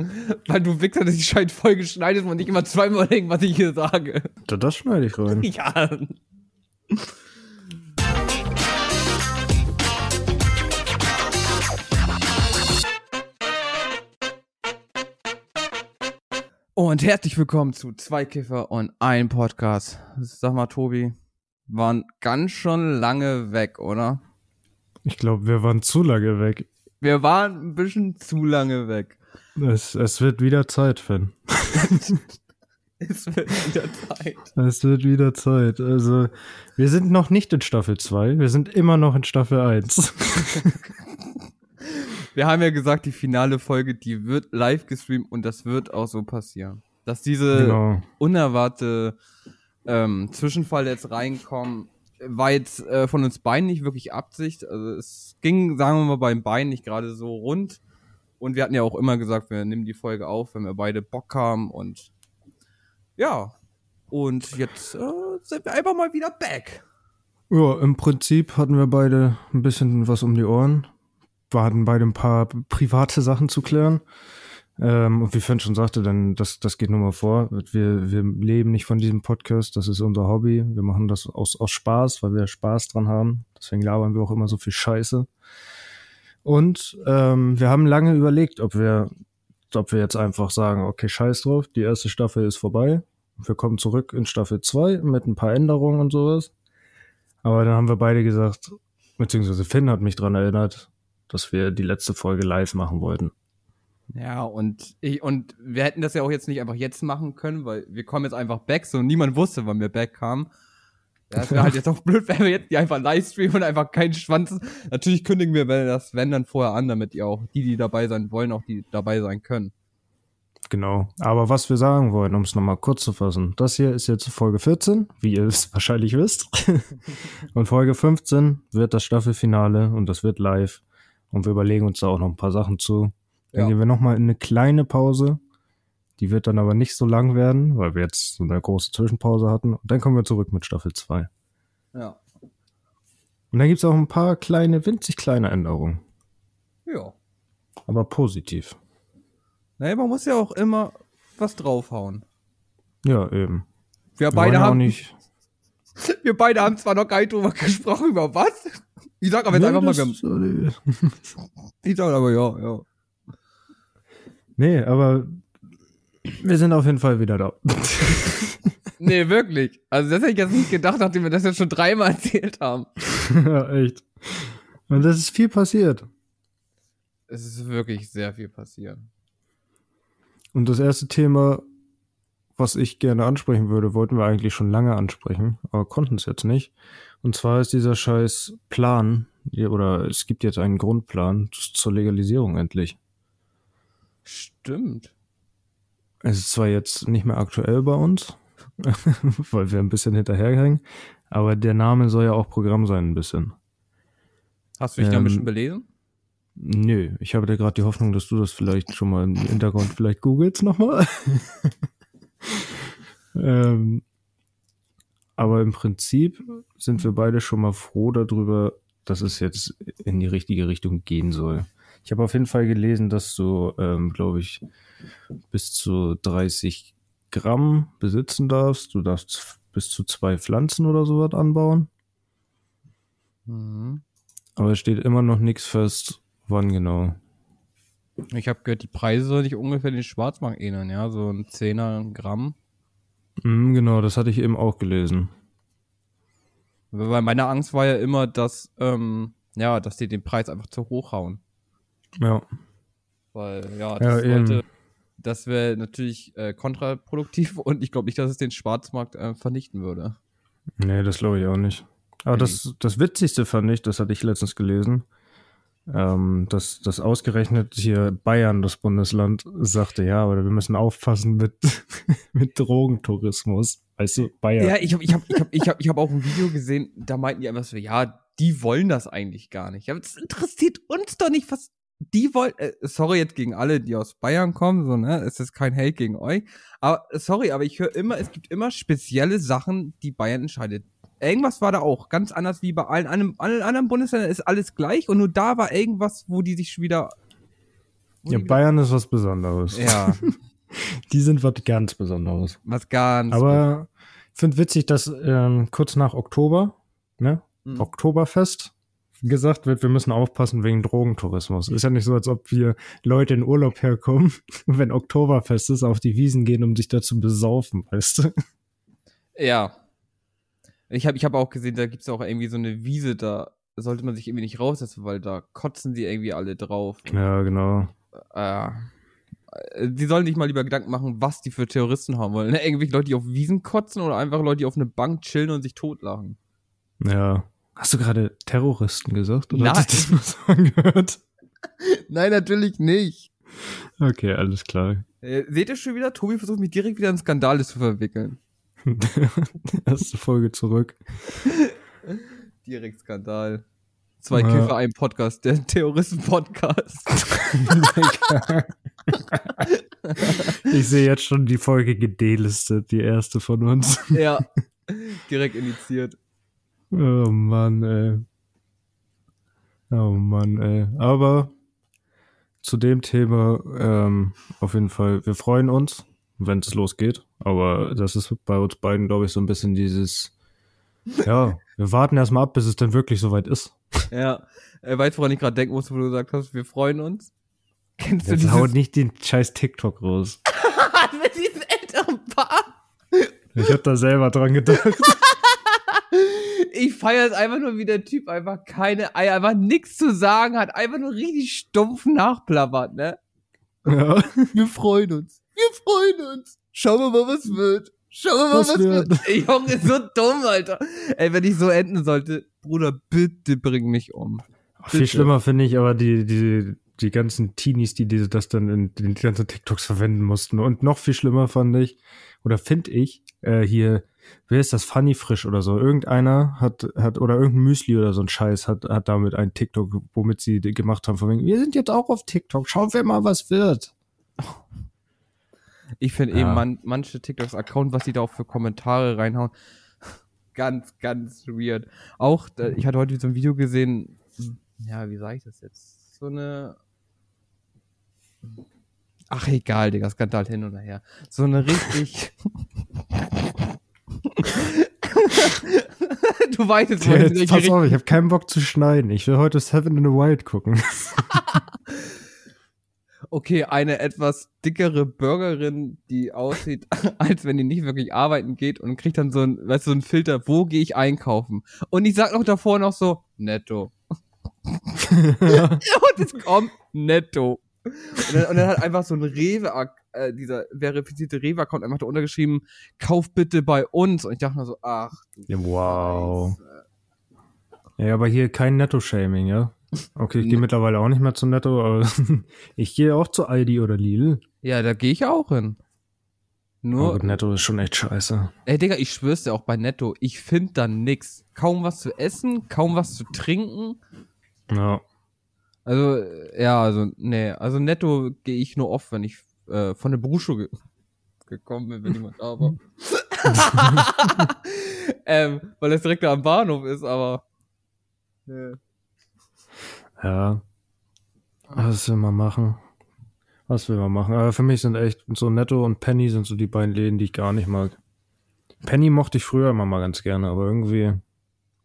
Weil du Wichser, dass die Scheiß Folge schneidest und nicht immer zweimal denken, was ich hier sage. Das, das schneide ich rein. Ja. Und herzlich willkommen zu Zwei Kiffer und ein Podcast. Sag mal, Tobi, waren ganz schon lange weg, oder? Ich glaube, wir waren zu lange weg. Wir waren ein bisschen zu lange weg. Es, es wird wieder Zeit, Finn. es wird wieder Zeit. Es wird wieder Zeit. Also, wir sind noch nicht in Staffel 2, wir sind immer noch in Staffel 1. wir haben ja gesagt, die finale Folge, die wird live gestreamt und das wird auch so passieren. Dass diese genau. unerwartete ähm, Zwischenfall jetzt reinkommen, war jetzt äh, von uns beiden nicht wirklich Absicht. Also es ging, sagen wir mal, beim Bein nicht gerade so rund. Und wir hatten ja auch immer gesagt, wir nehmen die Folge auf, wenn wir beide Bock haben. Und ja, und jetzt äh, sind wir einfach mal wieder back. Ja, im Prinzip hatten wir beide ein bisschen was um die Ohren. Wir hatten beide ein paar private Sachen zu klären. Ähm, und wie Finn schon sagte, dann das, das geht nur mal vor. Wir, wir leben nicht von diesem Podcast, das ist unser Hobby. Wir machen das aus, aus Spaß, weil wir Spaß dran haben. Deswegen labern wir auch immer so viel Scheiße. Und ähm, wir haben lange überlegt, ob wir, ob wir jetzt einfach sagen, okay, scheiß drauf, die erste Staffel ist vorbei. Wir kommen zurück in Staffel 2 mit ein paar Änderungen und sowas. Aber dann haben wir beide gesagt, beziehungsweise Finn hat mich dran erinnert, dass wir die letzte Folge live machen wollten. Ja, und ich, und wir hätten das ja auch jetzt nicht einfach jetzt machen können, weil wir kommen jetzt einfach back, so niemand wusste, wann wir back kamen. Das wäre halt jetzt auch blöd, wenn wir jetzt die einfach livestreamen und einfach keinen Schwanz. Natürlich kündigen wir das, wenn dann vorher an, damit ihr auch die, die dabei sein wollen, auch die dabei sein können. Genau. Aber was wir sagen wollen, um es nochmal kurz zu fassen, das hier ist jetzt Folge 14, wie ihr es wahrscheinlich wisst. und Folge 15 wird das Staffelfinale und das wird live. Und wir überlegen uns da auch noch ein paar Sachen zu. Dann ja. gehen wir nochmal in eine kleine Pause. Die wird dann aber nicht so lang werden, weil wir jetzt so eine große Zwischenpause hatten. Und dann kommen wir zurück mit Staffel 2. Ja. Und dann gibt es auch ein paar kleine, winzig kleine Änderungen. Ja. Aber positiv. Naja, man muss ja auch immer was draufhauen. Ja, eben. Wir, wir beide haben. nicht wir beide haben zwar noch gar nicht drüber gesprochen, über was? Ich sag aber jetzt nee, einfach mal. ich sag aber ja, ja. Nee, aber wir sind auf jeden Fall wieder da. nee, wirklich. Also das hätte ich jetzt nicht gedacht, nachdem wir das jetzt schon dreimal erzählt haben. ja, echt. Und das ist viel passiert. Es ist wirklich sehr viel passiert. Und das erste Thema, was ich gerne ansprechen würde, wollten wir eigentlich schon lange ansprechen, aber konnten es jetzt nicht. Und zwar ist dieser scheiß Plan, oder es gibt jetzt einen Grundplan zur Legalisierung endlich. Stimmt. Es ist zwar jetzt nicht mehr aktuell bei uns, weil wir ein bisschen hinterherhängen, aber der Name soll ja auch Programm sein, ein bisschen. Hast du dich ähm, da ein bisschen belesen? Nö, ich habe da gerade die Hoffnung, dass du das vielleicht schon mal im Hintergrund vielleicht googelst nochmal. ähm, aber im Prinzip sind wir beide schon mal froh darüber, dass es jetzt in die richtige Richtung gehen soll. Ich habe auf jeden Fall gelesen, dass du, ähm, glaube ich, bis zu 30 Gramm besitzen darfst. Du darfst bis zu zwei Pflanzen oder sowas anbauen. Mhm. Aber es steht immer noch nichts fest, wann genau. Ich habe gehört, die Preise soll sich ungefähr den Schwarzmarkt ähneln, ja, so ein Zehner Gramm. Mhm, genau, das hatte ich eben auch gelesen. Weil meine Angst war ja immer, dass, ähm, ja, dass die den Preis einfach zu hoch hauen. Ja. Weil, ja, das, ja, das wäre natürlich äh, kontraproduktiv und ich glaube nicht, dass es den Schwarzmarkt äh, vernichten würde. Nee, das glaube ich auch nicht. Aber okay. das, das Witzigste fand ich, das hatte ich letztens gelesen, ähm, dass, dass ausgerechnet hier Bayern, das Bundesland, sagte, ja, aber wir müssen aufpassen mit, mit Drogentourismus. Weißt du, Bayern. Ja, ich habe ich hab, ich hab, ich hab, ich hab auch ein Video gesehen, da meinten die einfach so, ja, die wollen das eigentlich gar nicht. Aber das interessiert uns doch nicht, was die wollen, äh, sorry jetzt gegen alle, die aus Bayern kommen, so, ne, es ist kein Hate gegen euch, aber sorry, aber ich höre immer, es gibt immer spezielle Sachen, die Bayern entscheidet. Irgendwas war da auch, ganz anders wie bei allen, allen, allen anderen Bundesländern ist alles gleich und nur da war irgendwas, wo die sich wieder Ja, Bayern ist was Besonderes. Ja. Die sind was ganz Besonderes. Was ganz. Aber ich finde witzig, dass ähm, kurz nach Oktober, ne, mhm. Oktoberfest, gesagt wird, wir müssen aufpassen wegen Drogentourismus. Ist ja nicht so, als ob wir Leute in Urlaub herkommen, wenn Oktoberfest ist, auf die Wiesen gehen, um sich da zu besaufen, weißt du? Ja. Ich habe ich hab auch gesehen, da gibt's auch irgendwie so eine Wiese, da sollte man sich irgendwie nicht raussetzen, weil da kotzen die irgendwie alle drauf. Ja, genau. Äh, die sollen sich mal lieber Gedanken machen, was die für Terroristen haben wollen. Ne? Irgendwelche Leute, die auf Wiesen kotzen oder einfach Leute, die auf eine Bank chillen und sich totlachen. Ja. Hast du gerade Terroristen gesagt? Oder Nein. Hast du das mal so angehört? Nein, natürlich nicht. Okay, alles klar. Äh, seht ihr schon wieder? Tobi versucht mich direkt wieder in Skandale zu verwickeln. Erste Folge zurück. direkt Skandal. Zwei ja. Kiffer, ein Podcast, der Terroristen-Podcast. ich sehe jetzt schon die Folge gedelistet, die erste von uns. Ja, direkt initiiert. Oh Mann, ey. Oh Mann, ey. Aber zu dem Thema ähm, auf jeden Fall, wir freuen uns, wenn es losgeht. Aber das ist bei uns beiden, glaube ich, so ein bisschen dieses, ja, wir warten erstmal ab, bis es dann wirklich soweit ist. Ja, äh, weißt du, woran ich gerade denken muss, wo du gesagt hast, wir freuen uns? Kennst du Jetzt dieses... haut nicht den scheiß TikTok raus. Mit diesem älteren Paar. Ich hab da selber dran gedacht. ich feiere es einfach nur, wie der Typ einfach keine Eier, einfach nichts zu sagen hat, einfach nur richtig stumpf nachplappert, ne? Ja. Wir freuen uns. Wir freuen uns. Schauen wir mal, was wird. Schauen wir mal, was, was wird. wird. Ey, Junge, so dumm, Alter. Ey, wenn ich so enden sollte, Bruder, bitte bring mich um. Bitte. Viel schlimmer finde ich aber die, die, die ganzen Teenies, die diese, das dann in den ganzen TikToks verwenden mussten. Und noch viel schlimmer fand ich, oder finde ich, äh, hier, wer ist das, Funny Frisch oder so, irgendeiner hat, hat, oder irgendein Müsli oder so ein Scheiß hat, hat damit ein TikTok, womit sie gemacht haben, von wegen, wir sind jetzt auch auf TikTok, schauen wir mal, was wird. Ich finde ja. eben man, manche TikToks Account, was sie da auch für Kommentare reinhauen, ganz, ganz weird. Auch, ich hatte heute so ein Video gesehen, ja, wie sage ich das jetzt? So eine Ach, egal, Digga, Skandal hin und her. So eine richtig. du weißt jetzt, ja, jetzt pass auf, ich habe keinen Bock zu schneiden. Ich will heute Seven in the Wild gucken. okay, eine etwas dickere Burgerin, die aussieht, als wenn die nicht wirklich arbeiten geht und kriegt dann so ein, weißt du, so ein Filter, wo gehe ich einkaufen? Und ich sag noch davor noch so, netto. und es kommt netto. Und dann, und dann hat einfach so ein Rewe, äh, dieser verifizierte Rewe-Account einfach da untergeschrieben, kauf bitte bei uns. Und ich dachte mir so, ach. Ja, wow. Ja, aber hier kein Netto-Shaming, ja? Okay, ich gehe mittlerweile auch nicht mehr zu Netto, aber ich gehe auch zu Aldi oder Lidl. Ja, da gehe ich auch hin. Nur. Oh, Netto ist schon echt scheiße. Ey, Digga, ich schwör's dir auch bei Netto, ich find da nix. Kaum was zu essen, kaum was zu trinken. Ja. Also, ja, also, nee, also netto gehe ich nur oft, wenn ich äh, von der Berufsschule ge gekommen bin, wenn jemand da war. ähm, weil es direkt da am Bahnhof ist, aber. Nee. Ja. Was will man machen? Was will man machen? Aber für mich sind echt so Netto und Penny sind so die beiden Läden, die ich gar nicht mag. Penny mochte ich früher immer mal ganz gerne, aber irgendwie.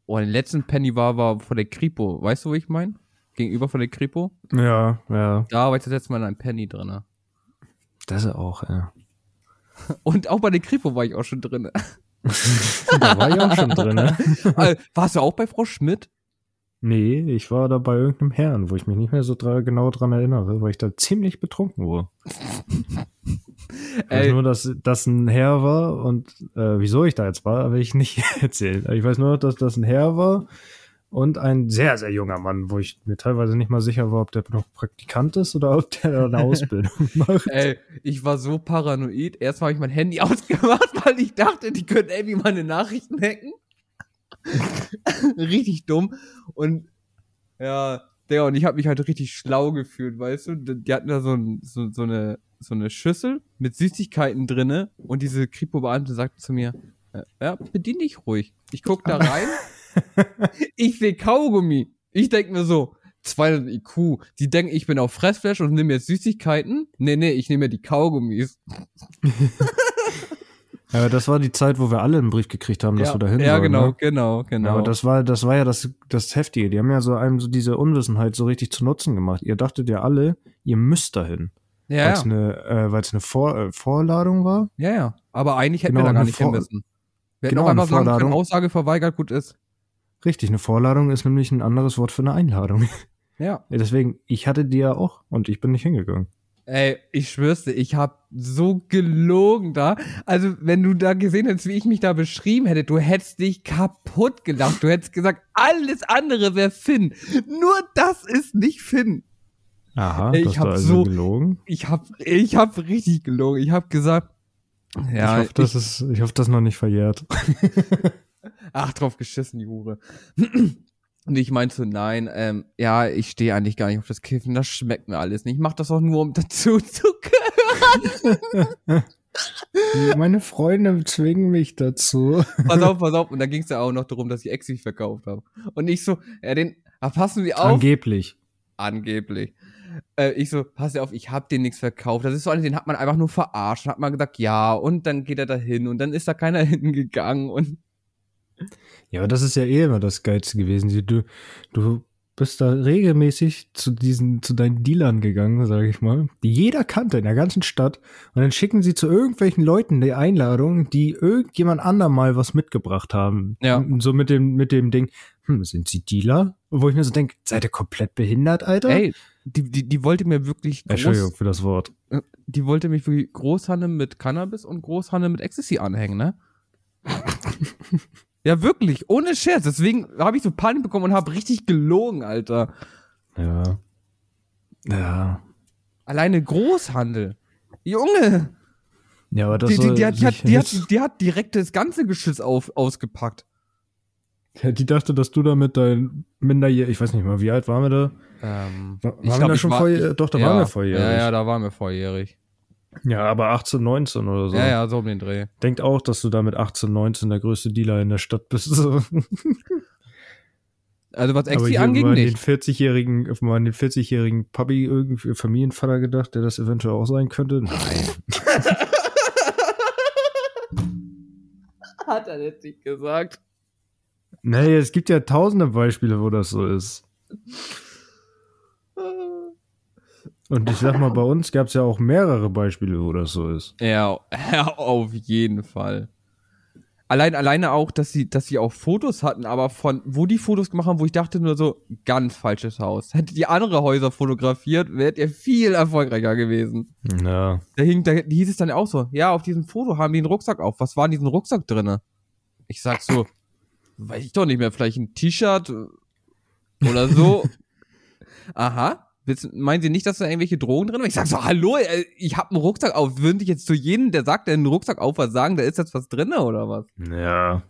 Oh, den letzten Penny war, war vor der Kripo. Weißt du, wo ich meine? Gegenüber von der Kripo. Ja, ja. Da war ich das letzte Mal in einem Penny drin. Das auch, ja. Und auch bei der Kripo war ich auch schon drin. da war ich auch schon drin. Äh, warst du auch bei Frau Schmidt? Nee, ich war da bei irgendeinem Herrn, wo ich mich nicht mehr so dra genau dran erinnere, weil ich da ziemlich betrunken war. Ich weiß nur, dass das ein Herr war und äh, wieso ich da jetzt war, will ich nicht erzählen. Ich weiß nur, dass das ein Herr war und ein sehr, sehr junger Mann, wo ich mir teilweise nicht mal sicher war, ob der noch Praktikant ist oder ob der eine Ausbildung macht. Ey, ich war so paranoid. Erst habe ich mein Handy ausgemacht, weil ich dachte, die können irgendwie meine Nachrichten hacken. richtig dumm. Und ja, der und ich habe mich halt richtig schlau gefühlt, weißt du? Die hatten da so, ein, so, so, eine, so eine Schüssel mit Süßigkeiten drinne und diese Kripo-Beamte sagte zu mir, ja, bedien dich ruhig. Ich guck da rein ich sehe Kaugummi. Ich denke mir so, 200 IQ. Die denken, ich bin auf Fressflash und nehme jetzt Süßigkeiten. Nee, nee, ich nehme mir die Kaugummis. Ja, das war die Zeit, wo wir alle einen Brief gekriegt haben, dass ja, wir da hin Ja, sollen, genau, ne? genau, genau. Ja, aber das war, das war ja das, das Heftige. Die haben ja so einem so diese Unwissenheit so richtig zu Nutzen gemacht. Ihr dachtet ja alle, ihr müsst dahin. ja, Weil es ja. eine, äh, weil's eine Vor äh, Vorladung war. ja, ja. Aber eigentlich hätten Genau, wir da gar nicht hin müssen. Wir hätten Genau, auch eine einfach sagen können. Aussage verweigert, gut ist. Richtig, eine Vorladung ist nämlich ein anderes Wort für eine Einladung. Ja. Deswegen, ich hatte die ja auch und ich bin nicht hingegangen. Ey, ich schwör's dir, ich hab so gelogen da. Also, wenn du da gesehen hättest, wie ich mich da beschrieben hätte, du hättest dich kaputt gelacht. Du hättest gesagt, alles andere wäre Finn. Nur das ist nicht Finn. Aha, Ich das ist hab also so- gelogen. Ich hab, ich hab richtig gelogen. Ich hab gesagt, ja, ich, hoffe, das ist, ich hoffe, das ist noch nicht verjährt. ach, drauf geschissen, die Hure. Und ich meinte so, nein, ähm, ja, ich stehe eigentlich gar nicht auf das Kiffen, das schmeckt mir alles nicht. Ich mach das auch nur, um dazu zu Meine Freunde zwingen mich dazu. pass auf, pass auf. Und da ging es ja auch noch darum, dass ich Exi verkauft habe. Und ich so, ja, den, ah, passen Sie auf. Angeblich. Angeblich. Äh, ich so, pass auf, ich hab den nichts verkauft. Das ist so einer, den hat man einfach nur verarscht. Dann hat man gesagt, ja, und dann geht er da hin und dann ist da keiner hingegangen und Ja, aber das ist ja eh immer das Geilste gewesen. Du, du bist da regelmäßig zu diesen, zu deinen Dealern gegangen, sage ich mal, die jeder kannte in der ganzen Stadt. Und dann schicken sie zu irgendwelchen Leuten die Einladung, die irgendjemand anderem mal was mitgebracht haben. Ja. Und So mit dem, mit dem Ding, hm, sind sie Dealer? Wo ich mir so denke, seid ihr komplett behindert, Alter? ey, die, die, die wollte mir wirklich Entschuldigung groß, für das Wort. die wollte mich wirklich Großhanne mit Cannabis und Großhanne mit Ecstasy anhängen, ne? ja, wirklich, ohne Scherz. Deswegen habe ich so Panik bekommen und habe richtig gelogen, Alter. Ja. Ja. Alleine Großhandel. Junge, Ja, aber das die, die, die, hat, die, hat, die, hat, die hat direkt das ganze Geschütz auf, ausgepackt. Ja, die dachte, dass du da mit deinem Minderjährigen, ich weiß nicht mal, wie alt waren wir da? Ähm, War, Ich waren wir da schon war- vorjährig? ich- Doch, da ja, waren wir vorjährig. Ja, ja, da waren wir volljährig. Ja, aber 18, 19 oder so. Ja, ja, so um den Dreh. Denkt auch, dass du da mit 18, 19 der größte Dealer in der Stadt bist. So. Also was aber Exi hier anging, mal an den nicht. 40-jährigen, mal an den 40-jährigen Papi, irgendwie Familienvater gedacht, der das eventuell auch sein könnte. Nein. Hat er jetzt nicht gesagt. Nee, es gibt ja tausende Beispiele, wo das so ist. Und ich sag mal, bei uns gab es ja auch mehrere Beispiele, wo das so ist. Ja, ja, auf jeden Fall. Allein, alleine auch, dass sie, dass sie auch Fotos hatten, aber von, wo die Fotos gemacht haben, wo ich dachte nur so, ganz falsches Haus. Hättet ihr andere Häuser fotografiert, wärt ihr viel erfolgreicher gewesen. Ja. Da hing, da hieß es dann auch so, ja, auf diesem Foto haben die einen Rucksack auf. Was war in diesem Rucksack drinne? Ich sag so, weiß ich doch nicht mehr, vielleicht ein T-Shirt oder so. Aha. Willst, meinen Sie nicht, dass da irgendwelche Drogen drin sind? Ich sag so, hallo, äh, ich hab einen Rucksack auf. Würden ich jetzt zu jedem, der sagt, der einen Rucksack auf was sagen, da ist jetzt was drinne oder was? Ja.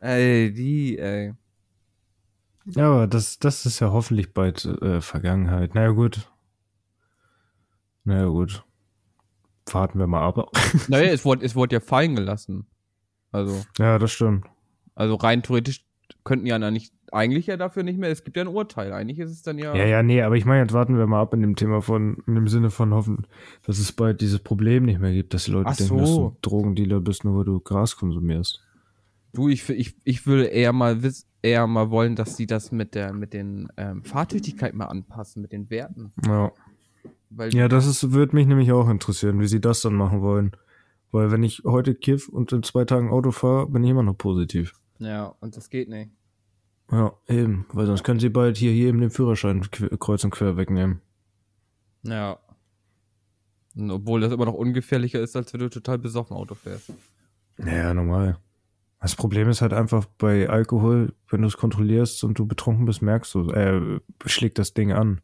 Ey, die, ey. Ja, aber das, das ist ja hoffentlich bald äh, Vergangenheit. Naja, gut. Naja, gut. Warten wir mal ab. Naja, es wurde, es wurde ja fallen gelassen. Also, ja, das stimmt. also rein theoretisch könnten ja dann nicht, eigentlich ja dafür nicht mehr, es gibt ja ein Urteil. Eigentlich ist es dann ja. Ja, ja, nee, aber ich meine, jetzt warten wir mal ab in dem Thema von, in dem Sinne von hoffen, dass es bald dieses Problem nicht mehr gibt, dass die Leute Ach denken, dass so. du Drogendealer bist, nur weil du Gras konsumierst. Du, ich, ich, ich würde eher mal wiss, eher mal wollen, dass sie das mit der, mit den ähm, Fahrtüchtigkeit mal anpassen, mit den Werten. Ja. Weil Ja, das ist, würde mich nämlich auch interessieren, wie sie das dann machen wollen. Weil wenn ich heute kiff und in zwei Tagen Auto fahre, bin ich immer noch positiv. ja, und das geht nicht. Ja, eben. Weil sonst können sie bald hier jedem den Führerschein kreuz und quer wegnehmen. Ja. Und obwohl das immer noch ungefährlicher ist, als wenn du total besoffen Auto fährst. Naja, normal. Das Problem ist halt einfach bei Alkohol, wenn du es kontrollierst und du betrunken bist, merkst du, äh, schlägt das Ding an.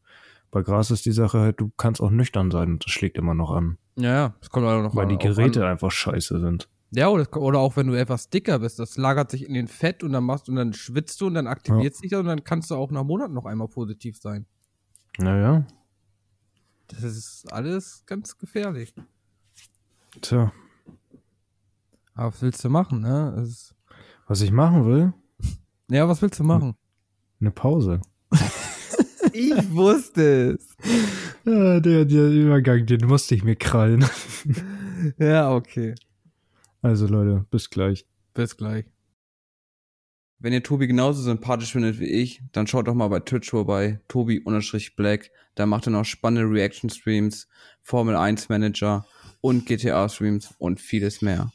Bei Gras ist die Sache halt, du kannst auch nüchtern sein und das schlägt immer noch an. Ja, ja, das kommt auch noch Weil die auch Geräte An. einfach scheiße sind. Ja, oder, oder auch wenn du etwas dicker bist, das lagert sich in den Fett und dann machst und dann schwitzt du und dann aktiviert sich das und dann kannst du auch nach Monaten noch einmal positiv sein. Naja, Das ist alles ganz gefährlich. tja. Aber was willst du machen, ne? Es Was ich machen will, ja, was willst du machen? eine Pause. ich wusste es. Ja, der, der Übergang, den musste ich mir krallen. ja, okay. Also Leute, bis gleich. Bis gleich. Wenn ihr Tobi genauso sympathisch findet wie ich, dann schaut doch mal bei Twitch vorbei, Tobi-Black. Da macht er noch spannende Reaction-Streams, Formel 1 Manager und GTA-Streams und vieles mehr.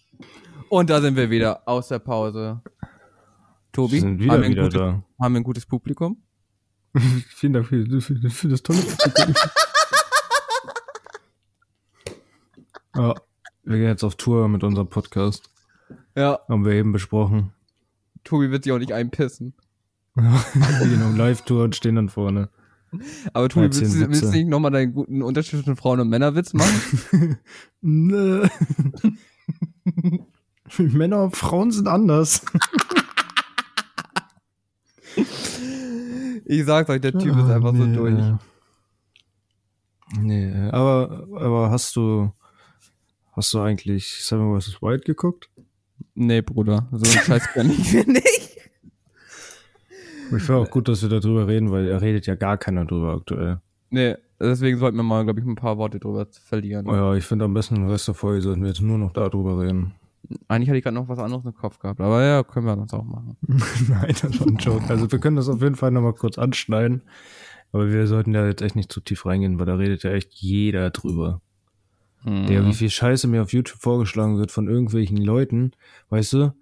Und da sind wir wieder aus der Pause. Tobi, haben, wir wieder gutes, haben wir ein gutes Publikum? Vielen Dank für, für, für das tolle Publikum. ja, wir gehen jetzt auf Tour mit unserem Podcast. Ja. Haben wir eben besprochen. Tobi wird sich auch nicht einpissen. wir gehen auf Live-Tour und stehen dann vorne. Aber Tobi, willst du, willst du nicht nochmal deinen guten Unterschied zwischen Frauen- und Männerwitz machen? Nö. Männer und Frauen sind anders. ich sag's euch, der Typ ist einfach nee, so durch. Nee, aber, aber hast du, hast du eigentlich Seven vs. Wild geguckt? Nee, Bruder, so ein Scheiß kann ich mir nicht. Ich finde auch gut, dass wir darüber reden, weil er redet ja gar keiner drüber aktuell. Nee, deswegen sollten wir mal, glaube ich, ein paar Worte drüber verlieren. Oh ja, ich finde am besten den Rest der Folge sollten wir jetzt nur noch darüber reden. Eigentlich hatte ich gerade noch was anderes im Kopf gehabt, aber ja, können wir das auch machen. Nein, das war ein Joke. Also wir können das auf jeden Fall nochmal kurz anschneiden. Aber wir sollten da jetzt echt nicht zu tief reingehen, weil da redet ja echt jeder drüber. Mhm. Der, wie viel Scheiße mir auf YouTube vorgeschlagen wird von irgendwelchen Leuten, weißt du?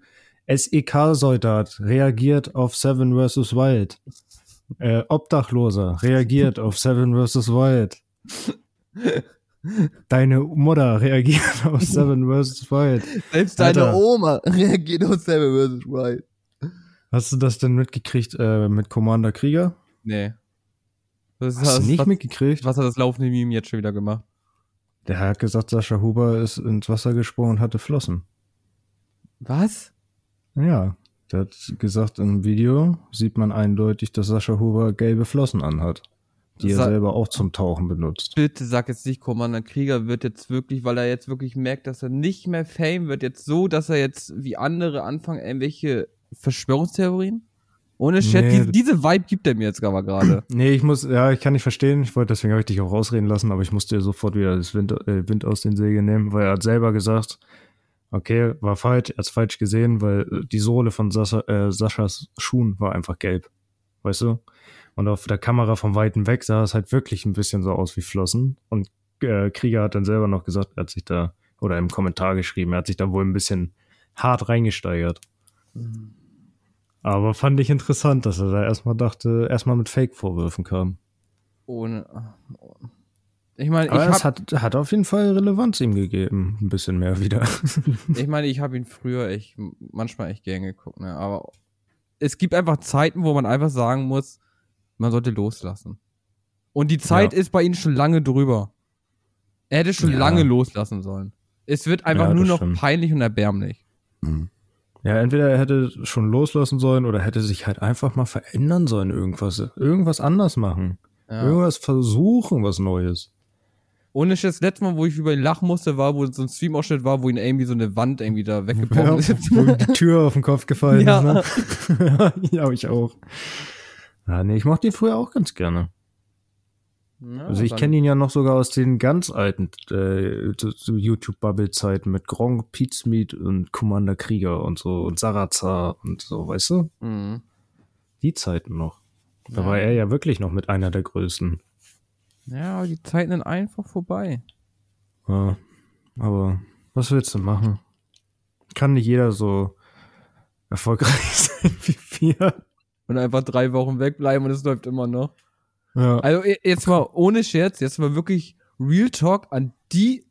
SEK-Soldat reagiert auf Seven vs. Wild. Äh, Obdachloser reagiert auf Seven vs. Wild. Deine Mutter reagiert auf Seven vs. Wild. Selbst deine Alter. Oma reagiert auf Seven vs. Wild. Hast du das denn mitgekriegt äh, mit Commander Krieger? Nee. Das Hast du nicht was, mitgekriegt? Was hat das laufende Meme jetzt schon wieder gemacht? Der hat gesagt, Sascha Huber ist ins Wasser gesprungen und hatte Flossen. Was? Ja. Der hat gesagt, im Video sieht man eindeutig, dass Sascha Huber gelbe Flossen anhat die er selber auch zum Tauchen benutzt. Bitte sag jetzt nicht, Commander Krieger wird jetzt wirklich, weil er jetzt wirklich merkt, dass er nicht mehr Fame wird, jetzt so, dass er jetzt wie andere anfangen, irgendwelche Verschwörungstheorien? Ohne Chat, nee. diese, diese Vibe gibt er mir jetzt aber gerade. Nee, ich muss, ja, ich kann nicht verstehen. Ich wollte, deswegen habe ich dich auch rausreden lassen, aber ich musste dir sofort wieder das Wind, äh, Wind aus den Segeln nehmen, weil er hat selber gesagt, okay, war falsch, er hat falsch gesehen, weil die Sohle von Sascha, äh, Saschas Schuhen war einfach gelb. Weißt du? Und auf der Kamera von Weitem weg sah es halt wirklich ein bisschen so aus wie Flossen. Und äh, Krieger hat dann selber noch gesagt, er hat sich da, oder im Kommentar geschrieben, er hat sich da wohl ein bisschen hart reingesteigert. Mhm. Aber fand ich interessant, dass er da erstmal dachte, erstmal mit Fake-Vorwürfen kam. Ohne. Ich meine, Aber es hat, hat auf jeden Fall Relevanz ihm gegeben, ein bisschen mehr wieder. ich meine, ich habe ihn früher echt, manchmal echt gern geguckt, ne? Aber es gibt einfach Zeiten, wo man einfach sagen muss, man sollte loslassen. Und die Zeit ja. ist bei ihnen schon lange drüber. Er hätte schon ja. lange loslassen sollen. Es wird einfach ja, nur noch stimmt. peinlich und erbärmlich. Mhm. Ja, entweder er hätte schon loslassen sollen oder hätte sich halt einfach mal verändern sollen, irgendwas, irgendwas anders machen. Irgendwas versuchen, was Neues. Ohne das letzte Mal, wo ich über ihn lachen musste, war, wo so ein Stream-Ausschnitt war, wo ihn irgendwie so eine Wand irgendwie da weggekommen ist. Wo die Tür auf den Kopf gefallen ist, ne? ja, ich auch. Ja, nee, ich mochte ihn früher auch ganz gerne. Ja, also ich kenne ihn ja noch sogar aus den ganz alten äh, YouTube-Bubble-Zeiten mit Gronk, Pizmeet und Commander Krieger und so und Sarazar und so, weißt du? Mhm. Die Zeiten noch. Da ja. war er ja wirklich noch mit einer der Größten. Ja, aber die Zeiten sind einfach vorbei. Ja, aber was willst du machen? Kann nicht jeder so erfolgreich sein wie wir und einfach drei Wochen wegbleiben und es läuft immer noch. Ja. Also jetzt mal ohne Scherz, jetzt mal wirklich Real Talk an die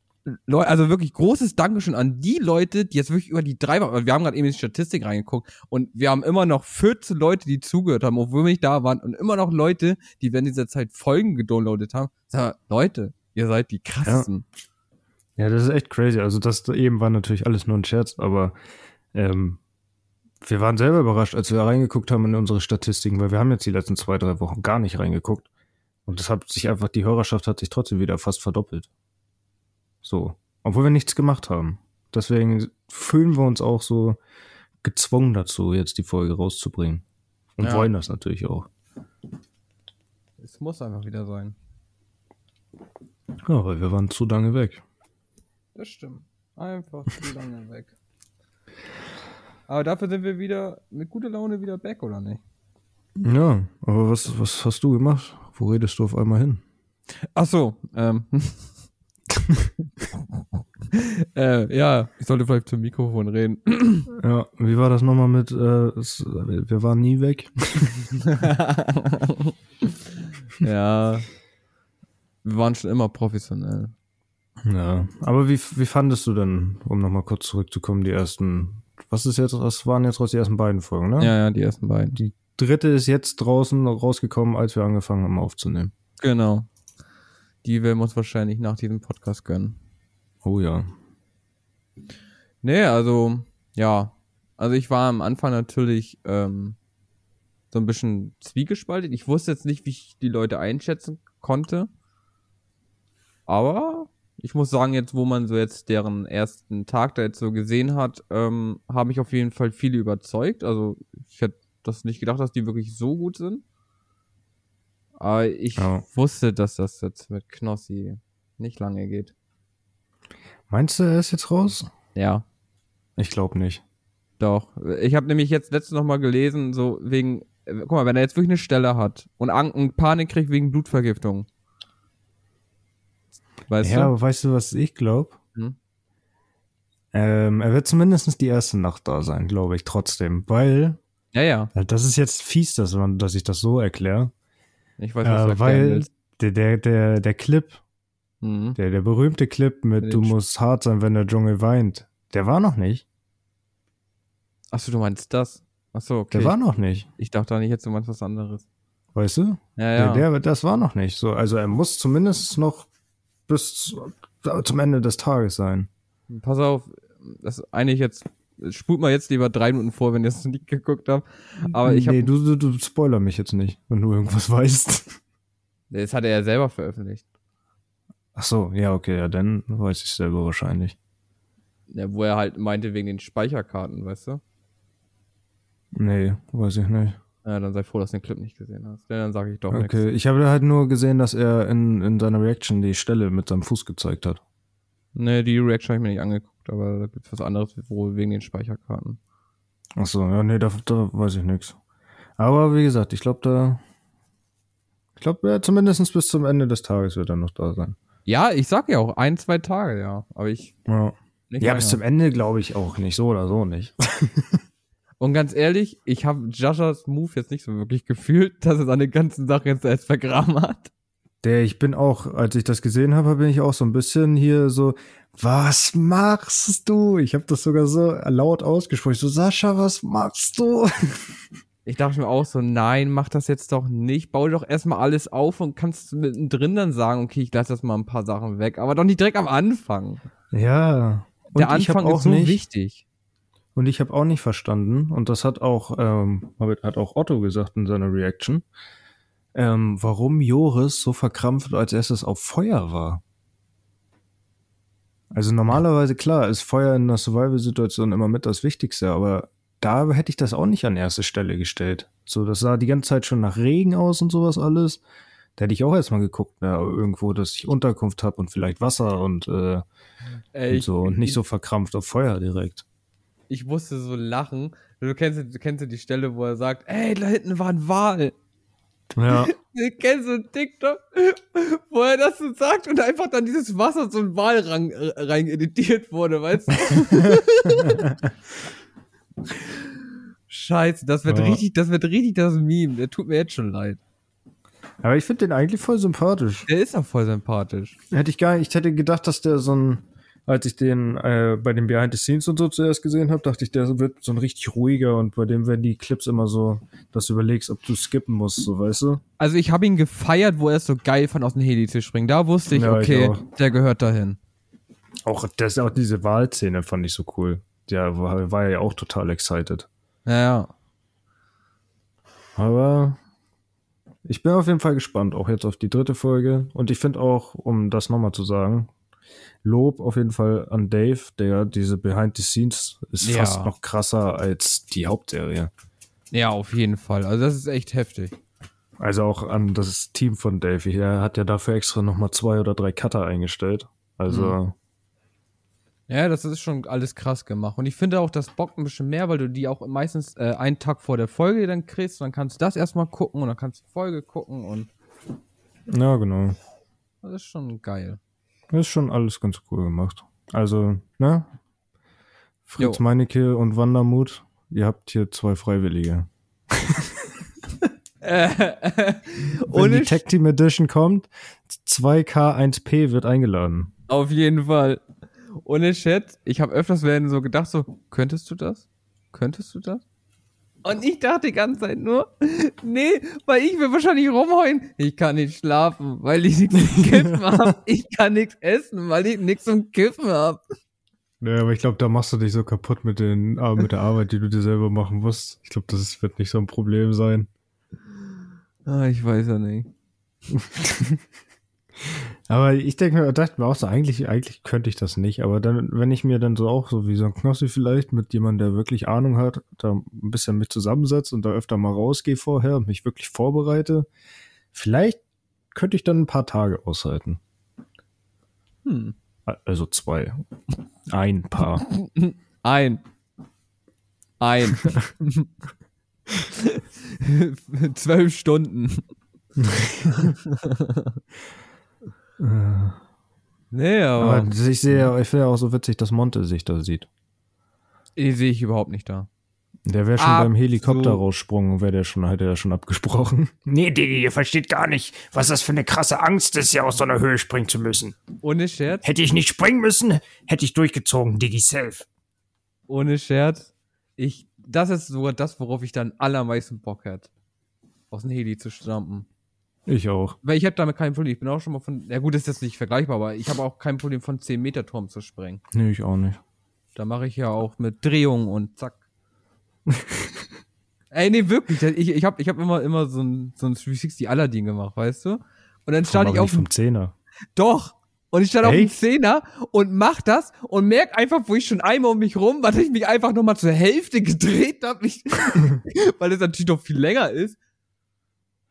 Leute, also wirklich großes Dankeschön an die Leute, die jetzt wirklich über die drei Wochen, wir haben gerade eben in die Statistik reingeguckt und wir haben immer noch 14 Leute, die zugehört haben, obwohl wir nicht da waren und immer noch Leute, die während dieser Zeit Folgen gedownloadet haben. Sag mal, Leute, ihr seid die krassen. Ja. ja, das ist echt crazy. Also das eben war natürlich alles nur ein Scherz, aber ähm, wir waren selber überrascht, als wir reingeguckt haben in unsere Statistiken, weil wir haben jetzt die letzten zwei, drei Wochen gar nicht reingeguckt. Und das hat sich einfach, die Hörerschaft hat sich trotzdem wieder fast verdoppelt. So. Obwohl wir nichts gemacht haben. Deswegen fühlen wir uns auch so gezwungen dazu, jetzt die Folge rauszubringen. Und ja. wollen das natürlich auch. Es muss einfach wieder sein. Ja, weil wir waren zu lange weg. Das stimmt. Einfach zu lange weg. Aber dafür sind wir wieder mit guter Laune wieder back, oder nicht? Ja, aber was, was hast du gemacht? Wo redest du auf einmal hin? Ach so, ähm. äh, ja, ich sollte vielleicht zum Mikrofon reden. ja, wie war das nochmal mit, äh, es, wir waren nie weg? ja, wir waren schon immer professionell. Ja, aber wie, wie fandest du denn, um nochmal kurz zurückzukommen, die ersten, was ist jetzt, was waren jetzt die ersten beiden Folgen, ne? Ja, ja, die ersten beiden. Die dritte ist jetzt draußen rausgekommen, als wir angefangen haben aufzunehmen. Genau. Die werden wir uns wahrscheinlich nach diesem Podcast gönnen. Oh ja. Nee, also, ja. Also ich war am Anfang natürlich ähm, so ein bisschen zwiegespalten. Ich wusste jetzt nicht, wie ich die Leute einschätzen konnte. Aber ich muss sagen, jetzt, wo man so jetzt deren ersten Tag da jetzt so gesehen hat, ähm, habe ich auf jeden Fall viele überzeugt. Also ich hätte das nicht gedacht, dass die wirklich so gut sind. Aber ich ja. wusste, dass das jetzt mit Knossi nicht lange geht. Meinst du, er ist jetzt raus? Ja. Ich glaube nicht. Doch. Ich habe nämlich jetzt letztens noch mal gelesen, so wegen, äh, guck mal, wenn er jetzt wirklich eine Stelle hat und, Ang und Panik kriegt wegen Blutvergiftung. Weißt ja, du? aber weißt du, was ich glaube? Hm? Ähm, er wird zumindest die erste Nacht da sein, glaube ich, trotzdem. Weil. Ja, ja. Das ist jetzt fies, dass, man, dass ich das so erkläre. Ich weiß, was äh, du Weil der, der, der, der Clip, mhm. der, der berühmte Clip mit Du musst hart sein, wenn der Dschungel weint, der war noch nicht. Achso, du meinst das? Achso, okay. Der war noch nicht. Ich dachte nicht, jetzt du meinst was anderes. Weißt du? Ja, ja. Der, der, das war noch nicht. So, also er muss zumindest noch bis zum Ende des Tages sein. Pass auf, das ist eigentlich jetzt spult mal jetzt lieber drei Minuten vor, wenn ihr es nicht geguckt habt. Aber ich habe. Nee, du, du, du spoiler mich jetzt nicht, wenn du irgendwas weißt. Das hat er ja selber veröffentlicht. Ach so, ja, okay, ja, dann weiß ich selber wahrscheinlich. Ja, wo er halt meinte wegen den Speicherkarten, weißt du? Nee, weiß ich nicht. Ja, dann sei froh, dass du den Clip nicht gesehen hast. Ja, dann sage ich doch Okay, nix. ich habe halt nur gesehen, dass er in, in seiner Reaction die Stelle mit seinem Fuß gezeigt hat. Nee, die Reaction habe ich mir nicht angeguckt, aber da gibt es was anderes, wohl wegen den Speicherkarten. Ach so, ja, nee, da, da weiß ich nichts. Aber wie gesagt, ich glaube, da. Ich glaube, ja, zumindest bis zum Ende des Tages wird er noch da sein. Ja, ich sag ja auch ein, zwei Tage, ja. Aber ich. Ja, ja bis zum Ende glaube ich auch nicht, so oder so nicht. Und ganz ehrlich, ich habe Joshas Move jetzt nicht so wirklich gefühlt, dass er seine ganzen Sachen jetzt erst vergraben hat. Der, ich bin auch, als ich das gesehen habe, bin ich auch so ein bisschen hier so, was machst du? Ich habe das sogar so laut ausgesprochen. so, Sascha, was machst du? Ich dachte mir auch so, nein, mach das jetzt doch nicht. Bau doch erstmal alles auf und kannst mittendrin dann sagen, okay, ich lasse das mal ein paar Sachen weg. Aber doch nicht direkt am Anfang. Ja. Und Der Anfang ist so nicht, wichtig. Und ich habe auch nicht verstanden, und das hat auch, ähm, hat auch Otto gesagt in seiner Reaction, ähm, warum Joris so verkrampft als erstes auf Feuer war. Also normalerweise, klar, ist Feuer in einer Survival-Situation immer mit das Wichtigste, aber da hätte ich das auch nicht an erste Stelle gestellt. So, das sah die ganze Zeit schon nach Regen aus und sowas alles. Da hätte ich auch erstmal geguckt, ja, irgendwo, dass ich Unterkunft habe und vielleicht Wasser und, äh, Ey, und so und nicht so verkrampft auf Feuer direkt. Ich musste so lachen. Du kennst, du kennst die Stelle, wo er sagt, ey, da hinten war ein Wal. Ja. Du kennst so einen TikTok, wo er das so sagt und einfach dann dieses Wasser so ein Wal rein, rein editiert wurde, weißt du? Scheiße, das wird ja. richtig, das wird richtig das Meme. Der tut mir jetzt schon leid. Aber ich finde den eigentlich voll sympathisch. Der ist auch voll sympathisch. Hätte ich gar nicht, ich hätte gedacht, dass der so ein, als ich den äh, bei den Behind the Scenes und so zuerst gesehen habe, dachte ich, der wird so ein richtig ruhiger und bei dem werden die Clips immer so, dass du überlegst, ob du skippen musst, so weißt du? Also ich habe ihn gefeiert, wo er es so geil fand, aus dem Heli zu springen. Da wusste ich, ja, okay, ich der gehört dahin. Auch, das, auch diese Wahlszene fand ich so cool. Der war, war ja auch total excited. Ja, ja. Aber ich bin auf jeden Fall gespannt, auch jetzt auf die dritte Folge. Und ich finde auch, um das nochmal zu sagen, Lob auf jeden Fall an Dave, der diese Behind the Scenes ist ja. fast noch krasser als die Hauptserie. Ja, auf jeden Fall. Also das ist echt heftig. Also auch an das Team von Davey. Er hat ja dafür extra nochmal zwei oder drei Cutter eingestellt. Also. Mhm. Ja, das ist schon alles krass gemacht. Und ich finde auch, das bockt ein bisschen mehr, weil du die auch meistens äh, einen Tag vor der Folge dann kriegst. Und dann kannst du das erstmal gucken und dann kannst du die Folge gucken und. Ja, genau. Das ist schon geil. Das ist schon alles ganz cool gemacht. Also, ne? Fritz jo. Meinecke und Wandermut, ihr habt hier zwei Freiwillige. Wenn die Tech Team Edition kommt, 2K1P wird eingeladen. Auf jeden Fall. Ohne Chat, ich habe öfters werden so gedacht, so, könntest du das? Könntest du das? Und ich dachte die ganze Zeit nur, nee, weil ich will wahrscheinlich rumheulen. Ich kann nicht schlafen, weil ich nichts zum Kiffen habe. Ich kann nichts essen, weil ich nichts zum Kiffen habe. Ja, aber ich glaube, da machst du dich so kaputt mit, den, äh, mit der Arbeit, die du dir selber machen musst. Ich glaube, das wird nicht so ein Problem sein. Ah, ich weiß ja nicht. aber ich denke, dachte mir auch so, eigentlich, eigentlich könnte ich das nicht. Aber dann, wenn ich mir dann so auch so wie so ein Knossi vielleicht mit jemandem, der wirklich Ahnung hat, da ein bisschen mit zusammensetze und da öfter mal rausgehe vorher und mich wirklich vorbereite, vielleicht könnte ich dann ein paar Tage aushalten. Hm. Also zwei. Ein Paar. Ein. Ein. Zwölf Stunden. Nee, aber. aber ich sehe, ich finde ja auch so witzig, dass Monte sich da sieht. Die sehe ich überhaupt nicht da. Der wäre schon Ab beim Helikopter so. raussprungen, wäre der schon, hätte er schon abgesprochen. Nee, Diggi, ihr versteht gar nicht, was das für eine krasse Angst ist, hier aus so einer Höhe springen zu müssen. Ohne Scherz? Hätte ich nicht springen müssen, hätte ich durchgezogen, Diggi, safe. Ohne Scherz. Ich, das ist sogar das, worauf ich dann allermeisten Bock hätte. Aus dem Heli zu stampen. Ich auch. Weil ich habe damit kein Problem. Ich bin auch schon mal von, ja gut, ist jetzt nicht vergleichbar, aber ich habe auch kein Problem von 10 Meter Turm zu springen. Nee, ich auch nicht. Da mache ich ja auch mit Drehung und zack. Ey, nee, wirklich. Ich, ich habe ich hab immer, immer so ein, so ein 360 Aladdin gemacht, weißt du? Und dann stand ich auf dem Zehner. Doch. Und ich stand Echt? auf dem Zehner und mach das und merk einfach, wo ich schon einmal um mich rum, weil ich mich einfach nochmal zur Hälfte gedreht habe, weil es natürlich noch viel länger ist.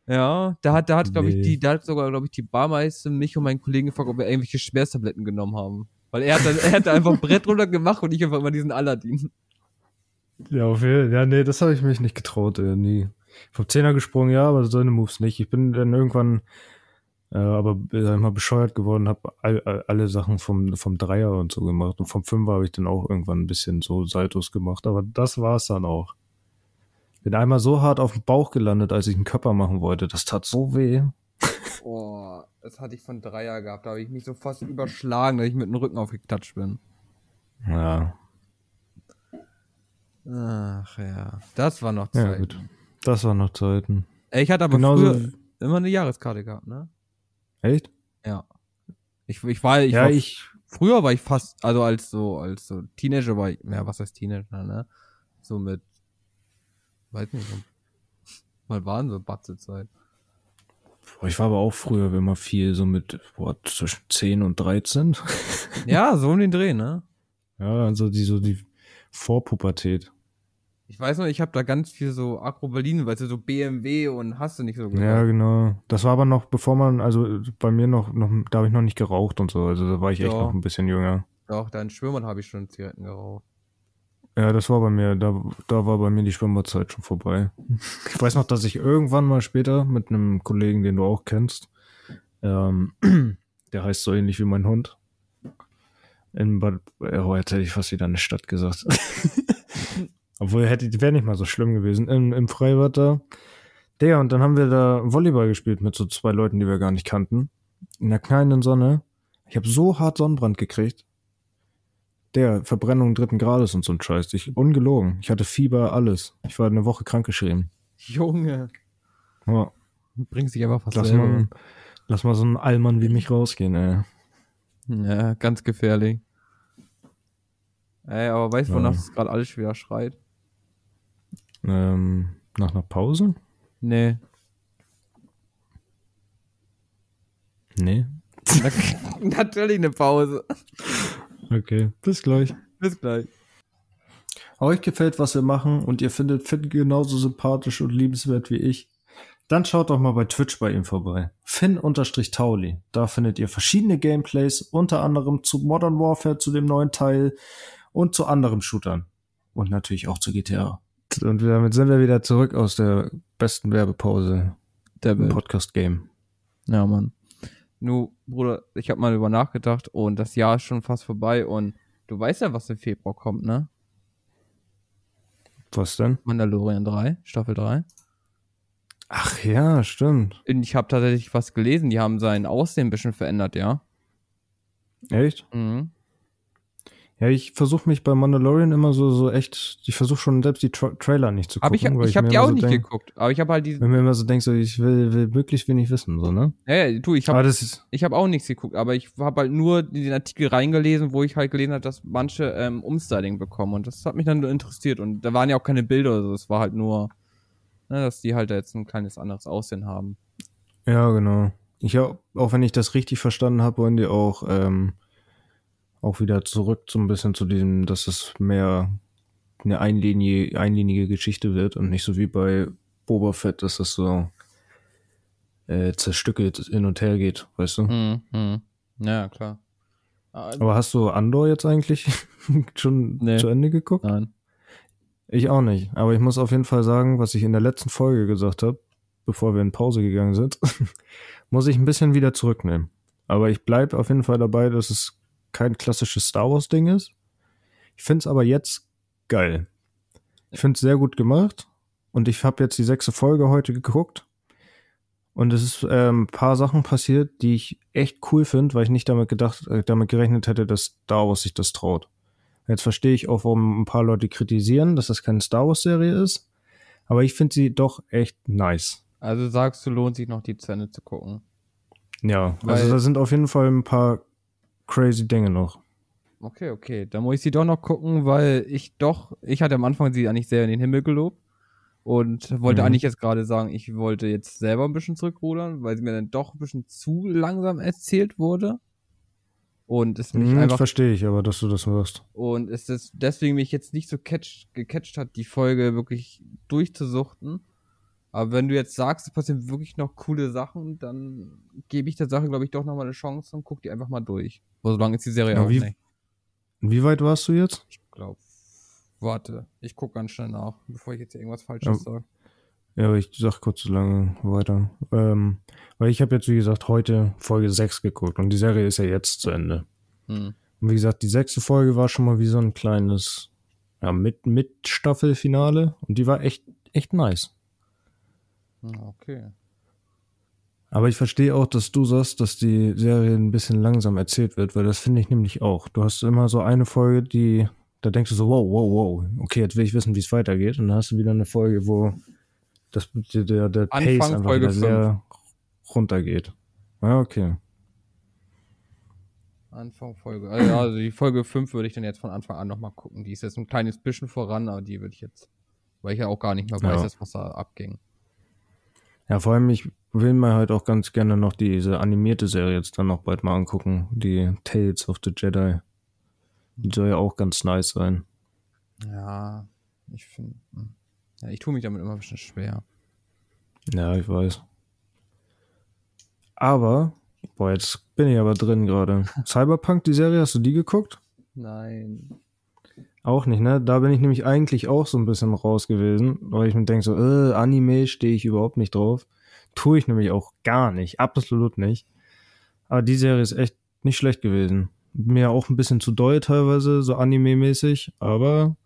Ja, da hat, da hat, glaube nee. ich, die, da hat sogar, glaube ich, die Barmeister mich und meinen Kollegen gefragt, ob wir irgendwelche Schmerztabletten genommen haben. Weil er hat, dann, er hat einfach ein Brett runter gemacht und ich einfach immer diesen Aladdin. Ja, auf jeden Fall. Ja, nee, das habe ich mich nicht getraut, äh, nie. Vom Zehner gesprungen, ja, aber so eine Moves nicht. Ich bin dann irgendwann äh, aber sag mal bescheuert geworden, habe all, all, alle Sachen vom, vom Dreier und so gemacht. Und vom Fünfer habe ich dann auch irgendwann ein bisschen so Saltos gemacht. Aber das war's dann auch. Bin einmal so hart auf dem Bauch gelandet, als ich einen Körper machen wollte. Das tat so weh. Boah, das hatte ich von Dreier gehabt. Da habe ich mich so fast überschlagen, dass ich mit dem Rücken aufgeklatscht bin. Ja, Ach ja, das war noch Zeiten. Ja, gut. Das war noch Zeiten. Ich hatte aber Genauso früher immer eine Jahreskarte gehabt, ne? Echt? Ja. Ich, ich war, ich, ja, war, ich früher war ich fast, also als so, als so Teenager war ich, ja, was heißt Teenager, ne? So mit, weiß nicht, mal waren so Batzezeit. Ich war aber auch früher immer viel so mit, boah, zwischen 10 und 13. ja, so um den Dreh, ne? Ja, also die, so die Vorpubertät. Ich weiß noch, ich habe da ganz viel so Akrobalin, weißt du, so BMW und hast du nicht so gehört. Ja, genau. Das war aber noch, bevor man, also bei mir noch, noch da habe ich noch nicht geraucht und so. Also da war ich Doch. echt noch ein bisschen jünger. Doch, da in Schwimmern habe ich schon Zigaretten geraucht. Ja, das war bei mir, da, da war bei mir die Schwimmerzeit schon vorbei. Ich weiß noch, dass ich irgendwann mal später mit einem Kollegen, den du auch kennst, ähm, der heißt so ähnlich wie mein Hund, in Bad, oh, jetzt hätte ich fast wieder eine Stadt gesagt. Obwohl, hätte, wäre nicht mal so schlimm gewesen. Im, im Freibad da. Der, und dann haben wir da Volleyball gespielt mit so zwei Leuten, die wir gar nicht kannten. In der kleinen Sonne. Ich habe so hart Sonnenbrand gekriegt. Der, Verbrennung dritten Grades und so ein Scheiß. Ich, ungelogen. Ich hatte Fieber, alles. Ich war eine Woche krankgeschrieben. Junge. Ja. Bringst dich einfach fast lass mal, lass mal so einen Allmann wie mich rausgehen, ey. Ja, ganz gefährlich. Ey, aber weißt du, wonach ja. es gerade alles wieder schreit? Ähm, nach einer Pause? Nee. Nee. Natürlich eine Pause. Okay, bis gleich. Bis gleich. Euch gefällt, was wir machen und ihr findet Finn genauso sympathisch und liebenswert wie ich, Dann schaut doch mal bei Twitch bei ihm vorbei. Finn-Tauli. Da findet ihr verschiedene Gameplays, unter anderem zu Modern Warfare, zu dem neuen Teil und zu anderen Shootern. Und natürlich auch zu GTA. Und damit sind wir wieder zurück aus der besten Werbepause Der Podcast-Game. Ja, Mann. Nu, Bruder, ich habe mal über nachgedacht und das Jahr ist schon fast vorbei und du weißt ja, was im Februar kommt, ne? Was denn? Mandalorian 3, Staffel 3. Ach ja, stimmt. Und ich habe tatsächlich was gelesen, die haben sein Aussehen ein bisschen verändert, ja. Echt? Mhm. Ja, ich versuche mich bei Mandalorian immer so, so echt, ich versuche schon selbst die Tra Trailer nicht zu gucken. Aber ich, hab- ich habe die auch so nicht denk, geguckt, aber ich habe halt diese. Wenn mir immer so denkt, so, ich will, will möglichst wenig wissen, so, ne? Ja, ja, du, ich habe ich hab auch nichts geguckt, aber ich habe halt nur den Artikel reingelesen, wo ich halt gelesen habe, dass manche ähm, Umstyling bekommen und das hat mich dann nur interessiert und da waren ja auch keine Bilder oder so, es war halt nur, ne, dass die halt jetzt ein kleines anderes Aussehen haben. ja, genau. Ich auch, auch wenn ich das richtig verstanden habe, wollen die auch, ähm, auch wieder zurück so ein bisschen zu diesem, dass es mehr eine einlinie, einlinige Geschichte wird und nicht so wie bei Boba Fett, dass es so äh, zerstückelt hin und her geht, weißt du? Mhm. Mhm. Ja, klar. Ah, Aber hast du Andor jetzt eigentlich schon Nee. zu Ende geguckt? Nein. Ich auch nicht. Aber ich muss auf jeden Fall sagen, was ich in der letzten Folge gesagt habe, bevor wir in Pause gegangen sind, muss ich ein bisschen wieder zurücknehmen. Aber ich bleibe auf jeden Fall dabei, dass es kein klassisches Star Wars-Ding ist. Ich finde es aber jetzt geil. Ich finde es sehr gut gemacht. Und ich habe jetzt die sechste Folge heute geguckt. Und es ist ähm, ein paar Sachen passiert, die ich echt cool finde, weil ich nicht damit gedacht, äh, damit gerechnet hätte, dass Star Wars sich das traut. Jetzt verstehe ich auch, warum ein paar Leute kritisieren, dass das keine Star Wars-Serie ist. Aber ich finde sie doch echt nice. Also sagst du, lohnt sich noch die zu Ende zu gucken. Ja, Weil- also da sind auf jeden Fall ein paar crazy Dinge noch. Okay, okay. Dann muss ich sie doch noch gucken, weil ich doch, ich hatte am Anfang sie eigentlich sehr in den Himmel gelobt und wollte Mhm. eigentlich jetzt gerade sagen, ich wollte jetzt selber ein bisschen zurückrudern, weil sie mir dann doch ein bisschen zu langsam erzählt wurde. Und es mich Hm, einfach verstehe ich, aber dass du das hörst. und es ist deswegen mich jetzt nicht so catch, gecatcht hat, die Folge wirklich durchzusuchten. Aber wenn du jetzt sagst, es passieren wirklich noch coole Sachen, dann gebe ich der Sache, glaube ich, doch nochmal eine Chance und guck die einfach mal durch. So lange ist die Serie Ja, auch wie- nicht. Wie weit warst du jetzt? Ich glaube. Warte, ich gucke ganz schnell nach, bevor ich jetzt hier irgendwas Falsches Ja. sage. Ja, aber ich sag kurz so lange weiter. Ähm, weil ich habe jetzt, wie gesagt, heute Folge 6 geguckt und die Serie ist ja jetzt zu Ende. Hm. Und wie gesagt, die sechste Folge war schon mal wie so ein kleines, ja, mit, mit Staffelfinale und die war echt, echt nice. Hm, Okay. Aber ich verstehe auch, dass du sagst, dass die Serie ein bisschen langsam erzählt wird, weil das finde ich nämlich auch. Du hast immer so eine Folge, die, da denkst du so, wow, wow, wow, okay, jetzt will ich wissen, wie es weitergeht. Und dann hast du wieder eine Folge, wo das, der, der, der Pace einfach Folge sehr runtergeht. Ja, okay. Anfang Folge. Also, ja, also die Folge 5 würde ich dann jetzt von Anfang an nochmal gucken. Die ist jetzt ein kleines bisschen voran, aber die würde ich jetzt, weil ich ja auch gar nicht mehr weiß, Ja. was da abging. Ja, vor allem, ich will mir halt auch ganz gerne noch diese animierte Serie jetzt dann noch bald mal angucken. Die Tales of the Jedi. Die soll ja auch ganz nice sein. Ja, ich finde, ja, ich tue mich damit immer ein bisschen schwer. Ja, ich weiß. Aber, boah, jetzt bin ich aber drin gerade. Cyberpunk, die Serie, hast du die geguckt? Nein. Auch nicht, ne? Da bin ich nämlich eigentlich auch so ein bisschen raus gewesen, weil ich mir denke so, äh, Anime stehe ich überhaupt nicht drauf. Tue ich nämlich auch gar nicht, absolut nicht. Aber die Serie ist echt nicht schlecht gewesen. Mir auch ein bisschen zu doll teilweise, so Anime-mäßig, aber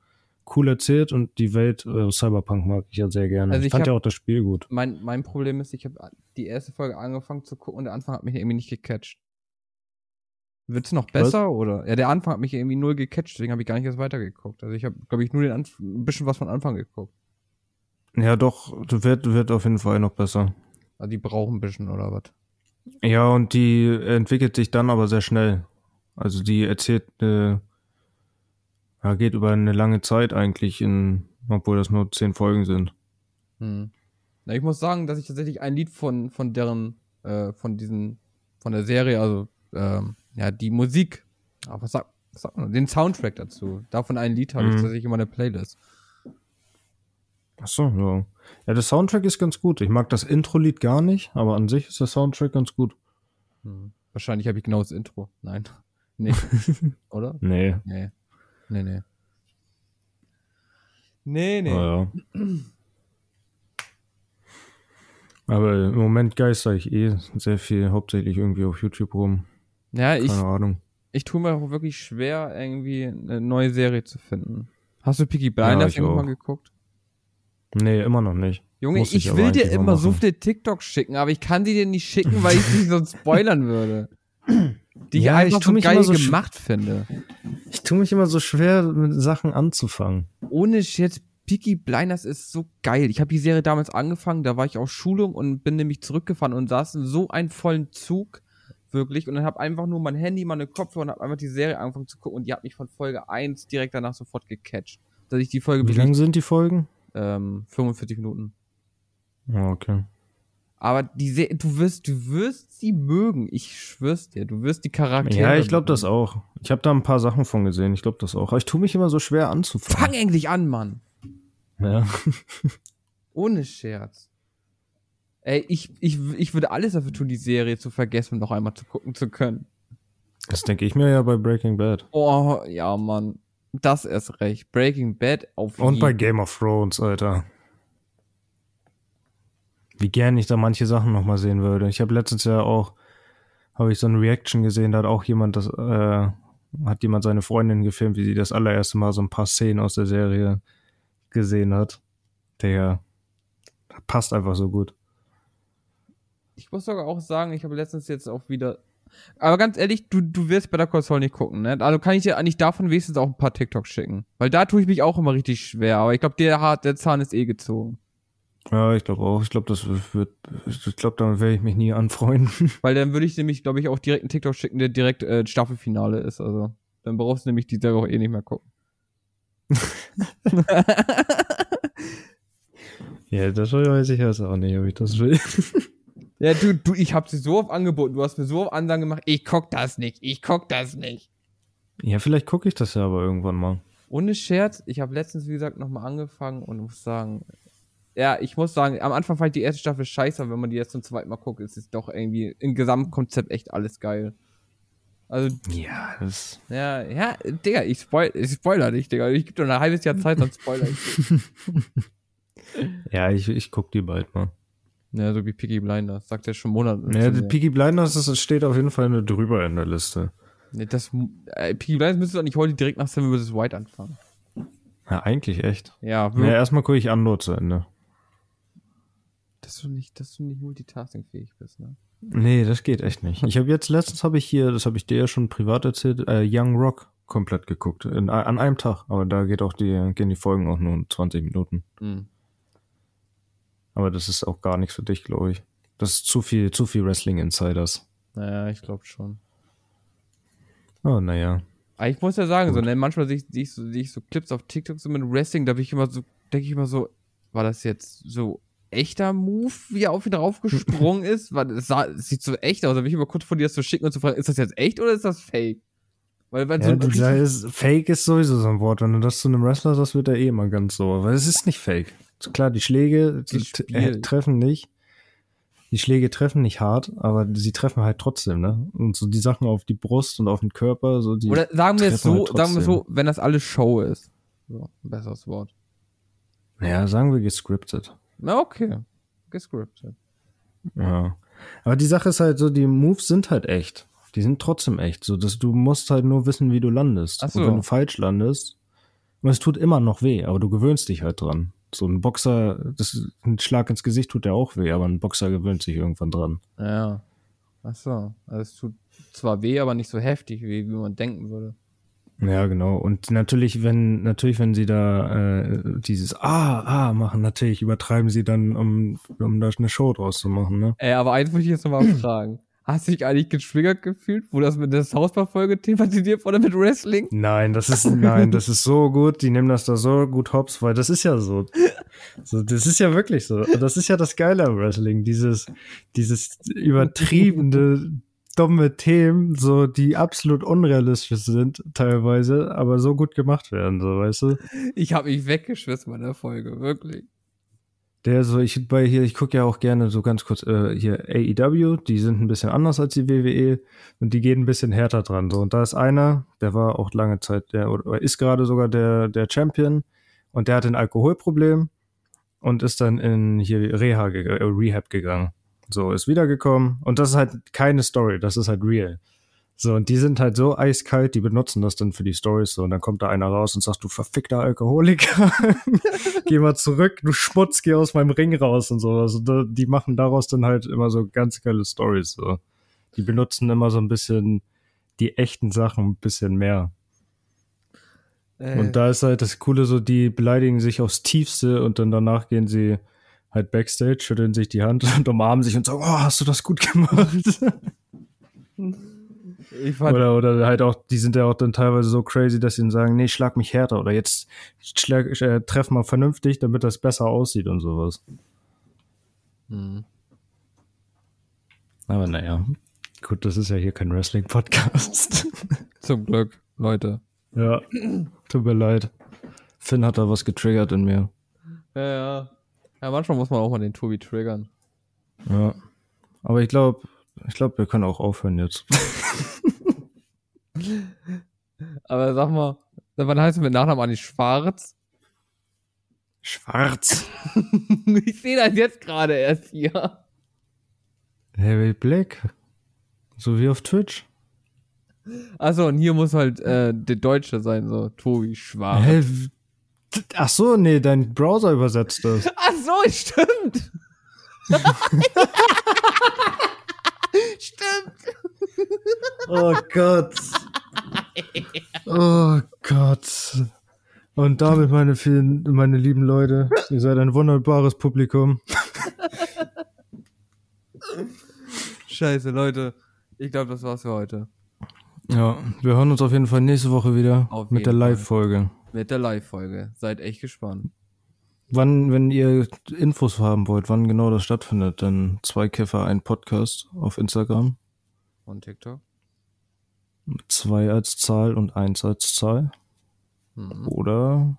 cool erzählt und die Welt äh, Cyberpunk mag ich ja sehr gerne. Also ich ich fand hab- ja auch das Spiel gut. Mein, mein Problem ist, ich habe die erste Folge angefangen zu gucken und der Anfang hat mich irgendwie nicht gecatcht. Wird's noch besser oder? Ja, der Anfang hat mich irgendwie null gecatcht, deswegen habe ich gar nicht erst weitergeguckt. Also ich habe, glaube ich, nur den Anf ein bisschen was von Anfang geguckt. Ja, doch, wird, wird auf jeden Fall noch besser. Also die brauchen ein bisschen oder was? Ja, und die entwickelt sich dann aber sehr schnell. Also die erzählt, äh, ja, geht über eine lange Zeit eigentlich, in, obwohl das nur zehn Folgen sind. Hm. Na, ich muss sagen, dass ich tatsächlich ein Lied von, von deren, äh, von diesen, von der Serie, also, ähm, ja, die Musik, aber was sagt, was sagt man, den Soundtrack dazu. Davon ein Lied habe ich Mhm. tatsächlich in meiner Playlist. Ach so, ja. Ja, der Soundtrack ist ganz gut. Ich mag das Intro-Lied gar nicht, aber an sich ist der Soundtrack ganz gut. Hm. Wahrscheinlich habe ich genau das Intro. Nein. Nee. Oder? Nee. Nee. Nee, nee. Nee, nee. Ja. Aber im Moment geister ich eh sehr viel, hauptsächlich irgendwie auf YouTube rum. Ja, ich, Keine Ahnung. ich tue mir auch wirklich schwer, irgendwie eine neue Serie zu finden. Hast du Peaky Ja, Blinders ich irgendwann auch. geguckt? Nee, immer noch nicht. Junge, Muss ich, ich will dir immer so viele TikToks schicken, aber ich kann die dir nicht schicken, weil ich sie sonst spoilern würde. Die ich Ja, ich einfach tu so geil so gemacht finde. Ich tue mich immer so schwer, mit Sachen anzufangen. Ohne Shit, Peaky Blinders ist so geil. Ich habe die Serie damals angefangen, da war ich auf Schulung und bin nämlich zurückgefahren und saß in so einen vollen Zug, wirklich, und dann habe einfach nur mein Handy, meine Kopfhörer und habe einfach die Serie angefangen zu gucken und die hat mich von Folge 1 direkt danach sofort gecatcht. Dass ich die Folge Wie lang sind die Folgen? ähm, 45 Minuten. Ja, okay. Aber die Se du wirst, du wirst sie mögen. Ich schwör's dir. Du wirst die Charaktere. Ja, ich glaube das auch. Ich habe da ein paar Sachen von gesehen. Ich glaube das auch. Aber ich tue mich immer so schwer Fang anzufangen. endlich an, Mann. Ja. Ohne Scherz. Ey, ich, ich, ich würde alles dafür tun, die Serie zu vergessen und noch einmal zu gucken zu können. Das denke ich mir ja bei Breaking Bad. Oh, ja, Mann. Das erst recht. Breaking Bad auf Und bei Game of Thrones, Alter. Wie gern ich da manche Sachen nochmal sehen würde. Ich habe letztens ja auch, habe ich so eine Reaction gesehen, da hat auch jemand das, äh, hat jemand seine Freundin gefilmt, wie sie das allererste Mal so ein paar Szenen aus der Serie gesehen hat. Der passt einfach so gut. Ich muss sogar auch sagen, ich habe letztens jetzt auch wieder. Aber ganz ehrlich, du, du wirst bei der Konsole nicht gucken, ne? Also kann ich dir eigentlich davon wenigstens auch ein paar TikToks schicken. Weil da tue ich mich auch immer richtig schwer. Aber ich glaube, der, hat- der Zahn ist eh gezogen. Ja, ich glaube auch. Ich glaube, das wird, ich glaube, damit werde ich mich nie anfreunden. Weil dann würde ich nämlich, glaube ich, auch direkt einen TikTok schicken, der direkt äh, Staffelfinale ist. Also dann brauchst du nämlich die Serie auch eh nicht mehr gucken. ja, das weiß ich jetzt auch nicht, ob ich das will. Ja, du, du, ich hab sie so oft angeboten, du hast mir so oft Ansagen gemacht, ich guck das nicht, ich guck das nicht. Ja, vielleicht gucke ich das ja aber irgendwann mal. Ohne Scherz, ich habe letztens, wie gesagt, nochmal angefangen und muss sagen, ja, ich muss sagen, am Anfang fand ich die erste Staffel scheiße, aber wenn man die jetzt zum zweiten Mal guckt, ist es doch irgendwie im Gesamtkonzept echt alles geil. Also, Ja, das. ja, ja, Digga, ich, spoil, ich spoiler dich, Digga. Ich gebe dir ein halbes Jahr Zeit, dann spoiler ich dich. Ja, ich, ich guck die bald mal. Ja, so wie Piggy Blinder, sagt er schon Monate. Ja. Peaky Blinders, das steht auf jeden Fall nur drüber in der Liste. Nee, das, äh, Piggy Blinders müsstest du doch nicht heute direkt nach Seven vs. White anfangen. Ja, eigentlich echt. Ja, Ja, wirklich. erstmal gucke ich Andor zu Ende. dass du nicht, dass du nicht multitaskingfähig bist, ne? Nee, das geht echt nicht. Ich habe jetzt letztens habe ich hier, das habe ich dir ja schon privat erzählt, äh, Young Rock komplett geguckt. In, an einem Tag. Aber da geht auch die, gehen die Folgen auch nur 20 Minuten. Mhm. Aber das ist auch gar nichts für dich, glaube ich. Das ist zu viel, zu viel Wrestling-Insiders. Naja, ich glaube schon. Oh, naja. Aber ich muss ja sagen, so, ne, manchmal sehe ich, sehe ich, so, sehe ich so Clips auf TikTok so mit Wrestling, da bin ich immer so, denke ich immer so, war das jetzt so echter Move, wie er auf ihn draufgesprungen ist? Weil es, sah, es sieht so echt aus, da bin ich immer kurz vor dir das zu schicken und zu fragen, ist das jetzt echt oder ist das fake? Weil, weil Ja, so ist, Fake ist sowieso so ein Wort. Wenn du das zu einem Wrestler sagst, wird er eh immer ganz so. Weil es ist nicht Fake. Klar, die Schläge Die die äh, treffen nicht. Die Schläge treffen nicht hart, aber sie treffen halt trotzdem, ne? Und so die Sachen auf die Brust und auf den Körper, so die. Oder sagen wir es so, halt sagen wir so, wenn das alles Show ist. So, ein besseres Wort. Ja, sagen wir gescriptet. Na, okay. Gescriptet. Ja. Aber die Sache ist halt so, die Moves sind halt echt. Die sind trotzdem echt. So, dass du musst halt nur wissen, wie du landest. Ach so. Und wenn du falsch landest, und es tut immer noch weh, aber du gewöhnst dich halt dran. So ein Boxer, das, ein Schlag ins Gesicht tut ja auch weh, aber ein Boxer gewöhnt sich irgendwann dran. Ja. Ach so. Also es tut zwar weh, aber nicht so heftig, wie, wie man denken würde. Ja, genau. Und natürlich, wenn, natürlich, wenn sie da äh, dieses Ah, ah machen, natürlich übertreiben sie dann, um, um da eine Show draus zu machen, ne? Ey, aber eins muss ich jetzt nochmal fragen. Hast du dich eigentlich getriggert gefühlt, wo das mit der Hausbar-Folge thematisiert wurde mit Wrestling? Nein, das ist, nein, das ist so gut, die nehmen das da so gut hops, weil das ist ja so. so. Das ist ja wirklich so. Das ist ja das Geile am Wrestling, dieses, dieses übertriebene, dumme Themen, so, die absolut unrealistisch sind, teilweise, aber so gut gemacht werden, so, weißt du? Ich habe mich weggeschmissen bei der Folge, wirklich. Der so, ich bei hier, ich gucke ja auch gerne so ganz kurz äh, hier AEW, die sind ein bisschen anders als die WWE und die gehen ein bisschen härter dran. So, und da ist einer, der war auch lange Zeit, der oder ist gerade sogar der, der Champion und der hat ein Alkoholproblem und ist dann in hier Reha, äh, Rehab gegangen. So, ist wiedergekommen und das ist halt keine Story, das ist halt real. So, und die sind halt so eiskalt, die benutzen das dann für die Stories so. Und dann kommt da einer raus und sagt, du verfickter Alkoholiker, geh mal zurück, du Schmutz, geh aus meinem Ring raus und sowas. Und die machen daraus dann halt immer so ganz geile Stories. So. Die benutzen immer so ein bisschen die echten Sachen ein bisschen mehr. Äh. Und da ist halt das Coole so, die beleidigen sich aufs Tiefste und dann danach gehen sie halt backstage, schütteln sich die Hand und umarmen sich und sagen, oh, hast du das gut gemacht. oder, oder halt auch, die sind ja auch dann teilweise so crazy, dass sie dann sagen, nee, schlag mich härter oder jetzt schlag, äh, treff mal vernünftig, damit das besser aussieht und sowas. Mhm. Aber naja, gut, das ist ja hier kein Wrestling-Podcast. Zum Glück, Leute. Ja, tut mir leid. Finn hat da was getriggert in mir. Ja, ja. Ja, manchmal muss man auch mal den Tobi triggern. Ja. Aber ich glaube, ich glaube, wir können auch aufhören jetzt. Aber sag mal, wann heißt du mit Nachnamen eigentlich Schwarz? Schwarz? ich sehe das jetzt gerade erst hier. Harry Black. So wie auf Twitch. Achso, und hier muss halt äh, der Deutsche sein, so Tobi Schwarz. Hä? Ach so, nee, dein Browser übersetzt das. Ach so, stimmt. stimmt. Oh Gott. Oh Gott. Und damit, meine vielen, meine lieben Leute, ihr seid ein wunderbares Publikum. Scheiße, Leute. Ich glaube, das war's für heute. Ja, wir hören uns auf jeden Fall nächste Woche wieder auf mit der Live-Folge. Mit der Live-Folge. Seid echt gespannt. Wann, wenn ihr Infos haben wollt, wann genau das stattfindet, dann zwei Käfer, ein Podcast auf Instagram. Und TikTok. Zwei als Zahl und eins als Zahl. Mhm. Oder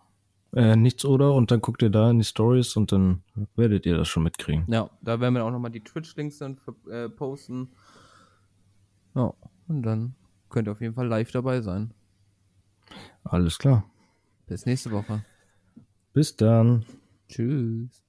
äh, nichts oder und dann guckt ihr da in die Stories und dann werdet ihr das schon mitkriegen. Ja, da werden wir auch nochmal die Twitch-Links dann äh, posten. Ja, und dann könnt ihr auf jeden Fall live dabei sein. Alles klar. Bis nächste Woche. Bis dann. Tschüss.